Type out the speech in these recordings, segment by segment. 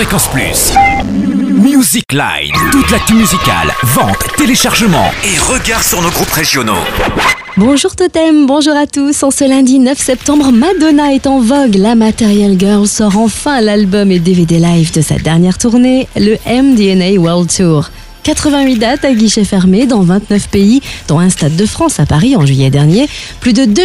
Fréquence Plus. Music Line. Toute l'actu musicale, vente, téléchargement et regard sur nos groupes régionaux. Bonjour Totem, bonjour à tous. En ce lundi 9 septembre, Madonna est en vogue. La Material Girl sort enfin l'album et DVD live de sa dernière tournée, le MDNA World Tour. 88 dates à guichet fermé dans 29 pays, dont un stade de France à Paris en juillet dernier. Plus de 2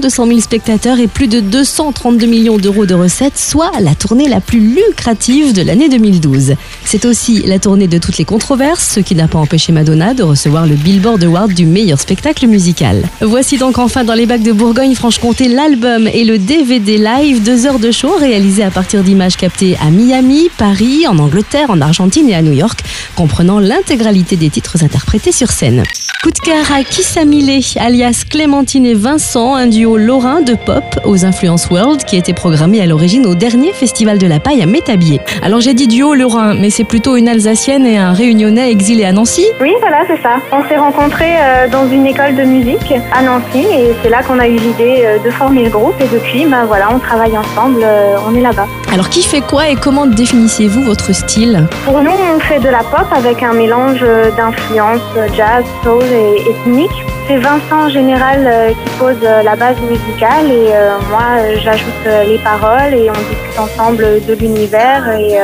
200 000 spectateurs et plus de 232 millions d'euros de recettes, soit la tournée la plus lucrative de l'année 2012. C'est aussi la tournée de toutes les controverses, ce qui n'a pas empêché Madonna de recevoir le Billboard Award du meilleur spectacle musical. Voici donc enfin dans les bacs de Bourgogne-Franche-Comté l'album et le DVD live, deux heures de show réalisés à partir d'images captées à Miami, Paris, en Angleterre, en Argentine et à New York, comprenant l'intégralité des titres interprétés sur scène. Coup de cœur à Kissamile, alias Clémentine et Vincent, un duo lorrain de pop aux influences world qui était programmé à l'origine au dernier festival de la paille à Métabier. Alors j'ai dit duo lorrain, mais c'est plutôt une alsacienne et un réunionnais exilé à Nancy Oui, voilà, c'est ça. On s'est rencontrés euh, dans une école de musique à Nancy et c'est là qu'on a eu l'idée euh, de former le groupe et depuis, ben voilà, on travaille ensemble, euh, on est là-bas. Alors qui fait quoi et comment définissez-vous votre style? Pour nous, on fait de la pop avec un mélange d'influences jazz, soul et ethnique. C'est Vincent en général euh, qui pose euh, la base musicale et euh, moi j'ajoute les paroles et on discute ensemble de l'univers et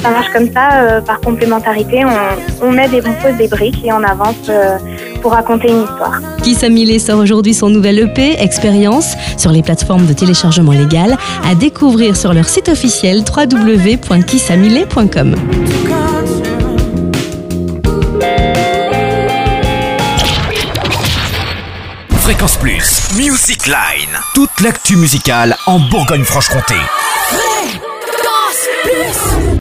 ça marche comme ça par complémentarité. On, met des, on pose des briques et on avance pour raconter une histoire. Kissa Millet sort aujourd'hui son nouvel EP, Expérience, sur les plateformes de téléchargement légal, à découvrir sur leur site officiel www.kissamillet.com. Fréquence Plus. Music Line. Toute l'actu musicale en Bourgogne-Franche-Comté.